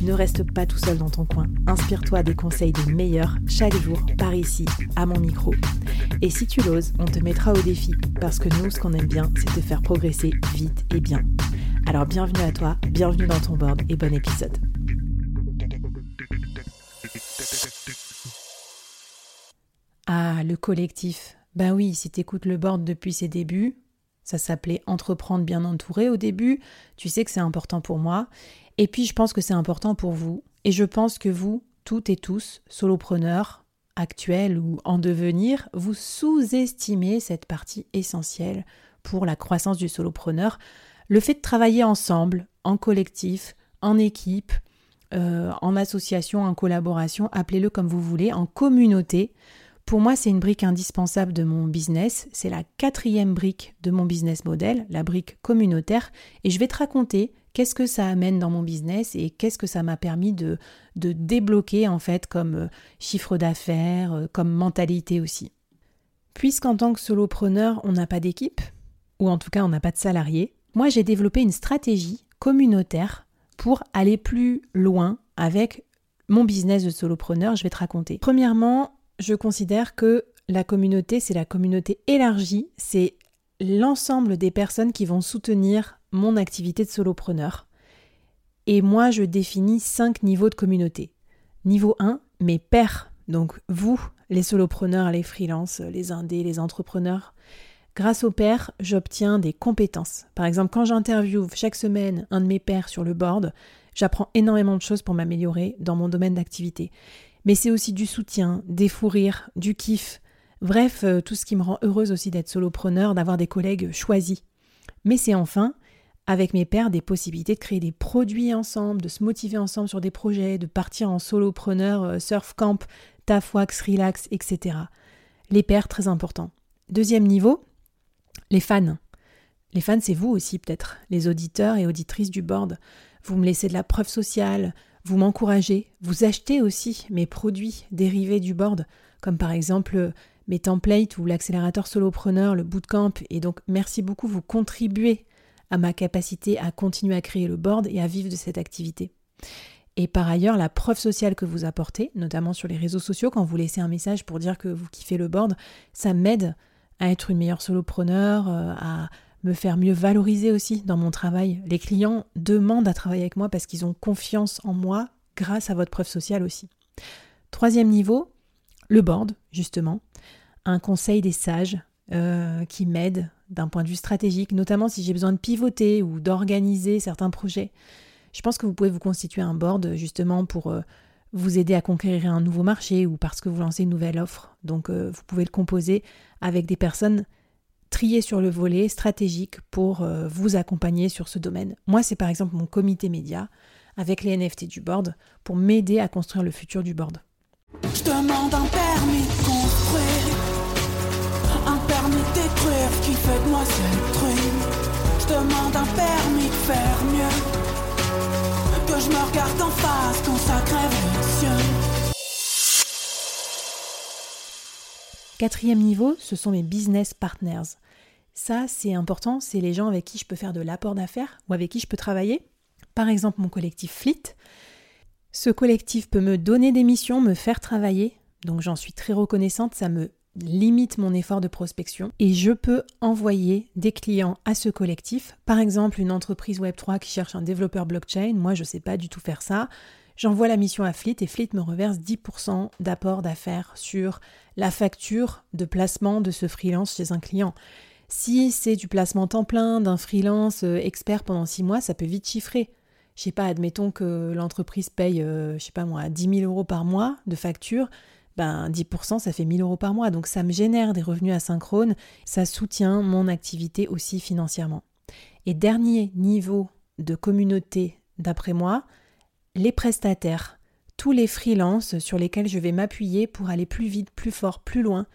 Ne reste pas tout seul dans ton coin. Inspire-toi des conseils des meilleurs chaque jour par ici, à mon micro. Et si tu l'oses, on te mettra au défi parce que nous, ce qu'on aime bien, c'est te faire progresser vite et bien. Alors bienvenue à toi, bienvenue dans ton board et bon épisode. Ah, le collectif. Ben oui, si t'écoutes le board depuis ses débuts, ça s'appelait Entreprendre bien entouré au début, tu sais que c'est important pour moi. Et puis, je pense que c'est important pour vous. Et je pense que vous, toutes et tous, solopreneurs, actuels ou en devenir, vous sous-estimez cette partie essentielle pour la croissance du solopreneur. Le fait de travailler ensemble, en collectif, en équipe, euh, en association, en collaboration, appelez-le comme vous voulez, en communauté, pour moi, c'est une brique indispensable de mon business. C'est la quatrième brique de mon business model, la brique communautaire. Et je vais te raconter qu'est-ce que ça amène dans mon business et qu'est-ce que ça m'a permis de, de débloquer en fait comme euh, chiffre d'affaires, euh, comme mentalité aussi. Puisqu'en tant que solopreneur, on n'a pas d'équipe, ou en tout cas on n'a pas de salariés, moi j'ai développé une stratégie communautaire pour aller plus loin avec mon business de solopreneur, je vais te raconter. Premièrement, je considère que la communauté, c'est la communauté élargie, c'est l'ensemble des personnes qui vont soutenir mon activité de solopreneur. Et moi, je définis cinq niveaux de communauté. Niveau 1, mes pairs, donc vous, les solopreneurs, les freelances, les indés, les entrepreneurs. Grâce aux pairs, j'obtiens des compétences. Par exemple, quand j'interviewe chaque semaine un de mes pairs sur le board, j'apprends énormément de choses pour m'améliorer dans mon domaine d'activité. Mais c'est aussi du soutien, des fous rires, du kiff, Bref, euh, tout ce qui me rend heureuse aussi d'être solopreneur, d'avoir des collègues choisis. Mais c'est enfin, avec mes pairs, des possibilités de créer des produits ensemble, de se motiver ensemble sur des projets, de partir en solopreneur, euh, surf camp, taf wax, relax, etc. Les pairs, très importants. Deuxième niveau, les fans. Les fans, c'est vous aussi peut-être, les auditeurs et auditrices du board. Vous me laissez de la preuve sociale, vous m'encouragez, vous achetez aussi mes produits dérivés du board, comme par exemple mes templates ou l'accélérateur solopreneur, le bootcamp. Et donc, merci beaucoup, vous contribuez à ma capacité à continuer à créer le board et à vivre de cette activité. Et par ailleurs, la preuve sociale que vous apportez, notamment sur les réseaux sociaux, quand vous laissez un message pour dire que vous kiffez le board, ça m'aide à être une meilleure solopreneur, euh, à me faire mieux valoriser aussi dans mon travail. Les clients demandent à travailler avec moi parce qu'ils ont confiance en moi grâce à votre preuve sociale aussi. Troisième niveau, le board, justement un conseil des sages euh, qui m'aide d'un point de vue stratégique, notamment si j'ai besoin de pivoter ou d'organiser certains projets. Je pense que vous pouvez vous constituer un board justement pour euh, vous aider à conquérir un nouveau marché ou parce que vous lancez une nouvelle offre. Donc euh, vous pouvez le composer avec des personnes triées sur le volet stratégique pour vous accompagner sur ce domaine. Moi, c'est par exemple mon comité média avec les NFT du board pour m'aider à construire le futur du board. Je demande un permis qui fait de moi Je demande un permis de faire mieux. Que je me regarde en face quand ça crève les Quatrième niveau, ce sont mes business partners. Ça, c'est important, c'est les gens avec qui je peux faire de l'apport d'affaires ou avec qui je peux travailler. Par exemple, mon collectif Flit. Ce collectif peut me donner des missions, me faire travailler, donc j'en suis très reconnaissante, ça me limite mon effort de prospection et je peux envoyer des clients à ce collectif. Par exemple, une entreprise Web3 qui cherche un développeur blockchain, moi je ne sais pas du tout faire ça. J'envoie la mission à Fleet et Fleet me reverse 10% d'apport d'affaires sur la facture de placement de ce freelance chez un client. Si c'est du placement temps plein d'un freelance euh, expert pendant 6 mois, ça peut vite chiffrer. Je sais pas, admettons que l'entreprise paye, euh, je sais pas moi, 10 000 euros par mois de facture ben 10%, ça fait 1000 euros par mois. Donc ça me génère des revenus asynchrones, ça soutient mon activité aussi financièrement. Et dernier niveau de communauté, d'après moi, les prestataires, tous les freelances sur lesquels je vais m'appuyer pour aller plus vite, plus fort, plus loin,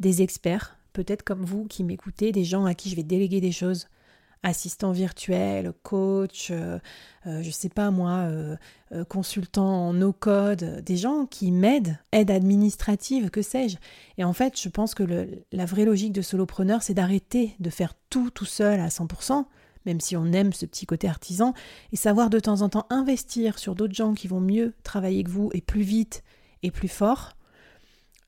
des experts, peut-être comme vous qui m'écoutez, des gens à qui je vais déléguer des choses, assistant virtuel, coach, euh, euh, je sais pas moi, consultant en no-code, des gens qui m'aident, aide administrative, que sais-je. Et en fait, je pense que la vraie logique de solopreneur, c'est d'arrêter de faire tout tout seul à 100%, même si on aime ce petit côté artisan, et savoir de temps en temps investir sur d'autres gens qui vont mieux travailler que vous et plus vite et plus fort.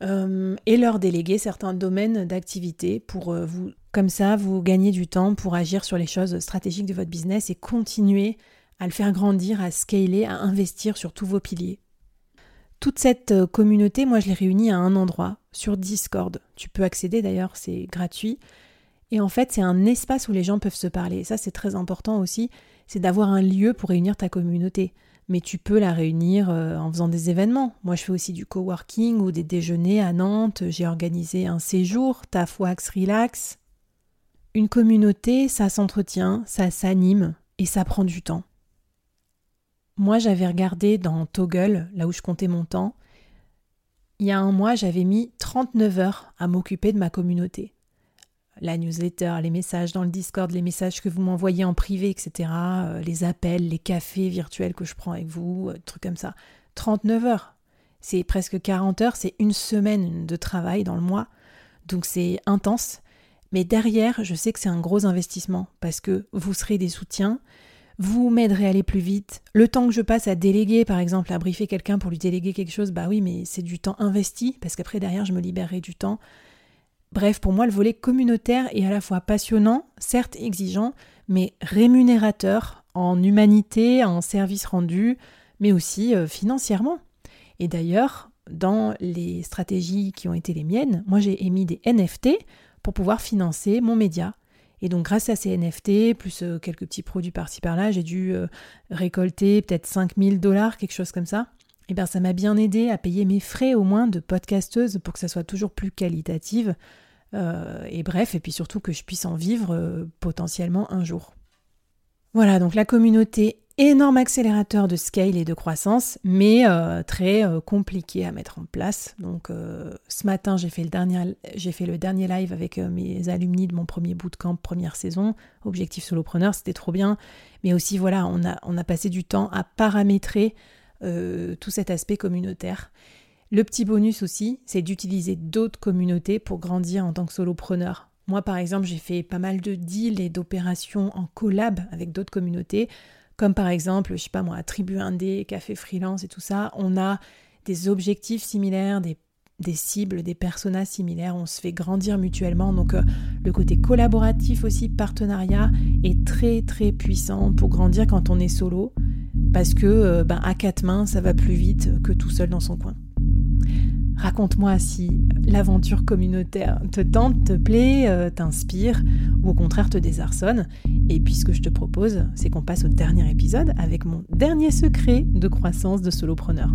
Et leur déléguer certains domaines d'activité pour vous comme ça, vous gagnez du temps pour agir sur les choses stratégiques de votre business et continuer à le faire grandir, à scaler, à investir sur tous vos piliers. Toute cette euh, communauté, moi je l'ai réunie à un endroit, sur Discord. Tu peux accéder d'ailleurs, c'est gratuit. Et en fait, c'est un espace où les gens peuvent se parler. ça, c'est très important aussi, c'est d'avoir un lieu pour réunir ta communauté. Mais tu peux la réunir euh, en faisant des événements. Moi, je fais aussi du coworking ou des déjeuners à Nantes. J'ai organisé un séjour, Taf Wax Relax. Une communauté, ça s'entretient, ça s'anime et ça prend du temps. Moi, j'avais regardé dans Toggle, là où je comptais mon temps, il y a un mois, j'avais mis 39 heures à m'occuper de ma communauté. La newsletter, les messages dans le Discord, les messages que vous m'envoyez en privé, etc., euh, les appels, les cafés virtuels que je prends avec vous, euh, trucs comme ça. 39 heures. C'est presque 40 heures, c'est une semaine de travail dans le mois. Donc c'est intense. Mais derrière, je sais que c'est un gros investissement parce que vous serez des soutiens, vous m'aiderez à aller plus vite. Le temps que je passe à déléguer, par exemple, à briefer quelqu'un pour lui déléguer quelque chose, bah oui, mais c'est du temps investi parce qu'après, derrière, je me libérerai du temps. Bref, pour moi, le volet communautaire est à la fois passionnant, certes exigeant, mais rémunérateur en humanité, en service rendu, mais aussi euh, financièrement. Et d'ailleurs, dans les stratégies qui ont été les miennes, moi j'ai émis des NFT pour pouvoir financer mon média. Et donc grâce à ces NFT, plus euh, quelques petits produits par-ci par-là, j'ai dû euh, récolter peut-être 5000 dollars, quelque chose comme ça. Et bien ça m'a bien aidé à payer mes frais au moins de podcasteuse pour que ça soit toujours plus qualitative. Euh, et bref, et puis surtout que je puisse en vivre potentiellement un jour. Voilà, donc la communauté énorme accélérateur de scale et de croissance, mais euh, très euh, compliqué à mettre en place. Donc euh, ce matin, j'ai fait, le dernier, j'ai fait le dernier live avec mes alumni de mon premier bootcamp première saison, Objectif Solopreneur, c'était trop bien. Mais aussi, voilà, on a passé du temps à paramétrer tout cet aspect communautaire. Le petit bonus aussi, c'est d'utiliser d'autres communautés pour grandir en tant que solopreneur. Moi, par exemple, j'ai fait pas mal de deals et d'opérations en collab avec d'autres communautés comme par exemple, je sais pas moi, Tribu Indé, Café Freelance et tout ça, on a des objectifs similaires, des, cibles, des personas similaires, on se fait grandir mutuellement. Donc euh, le côté collaboratif aussi, partenariat, est très très puissant pour grandir quand on est solo, parce que euh, ben, à quatre mains, ça va plus vite que tout seul dans son coin. Raconte-moi si l'aventure communautaire te tente, te plaît, euh, t'inspire ou au contraire te désarçonne. Et puis ce que je te propose, c'est qu'on passe au dernier épisode avec mon dernier secret de croissance de solopreneur.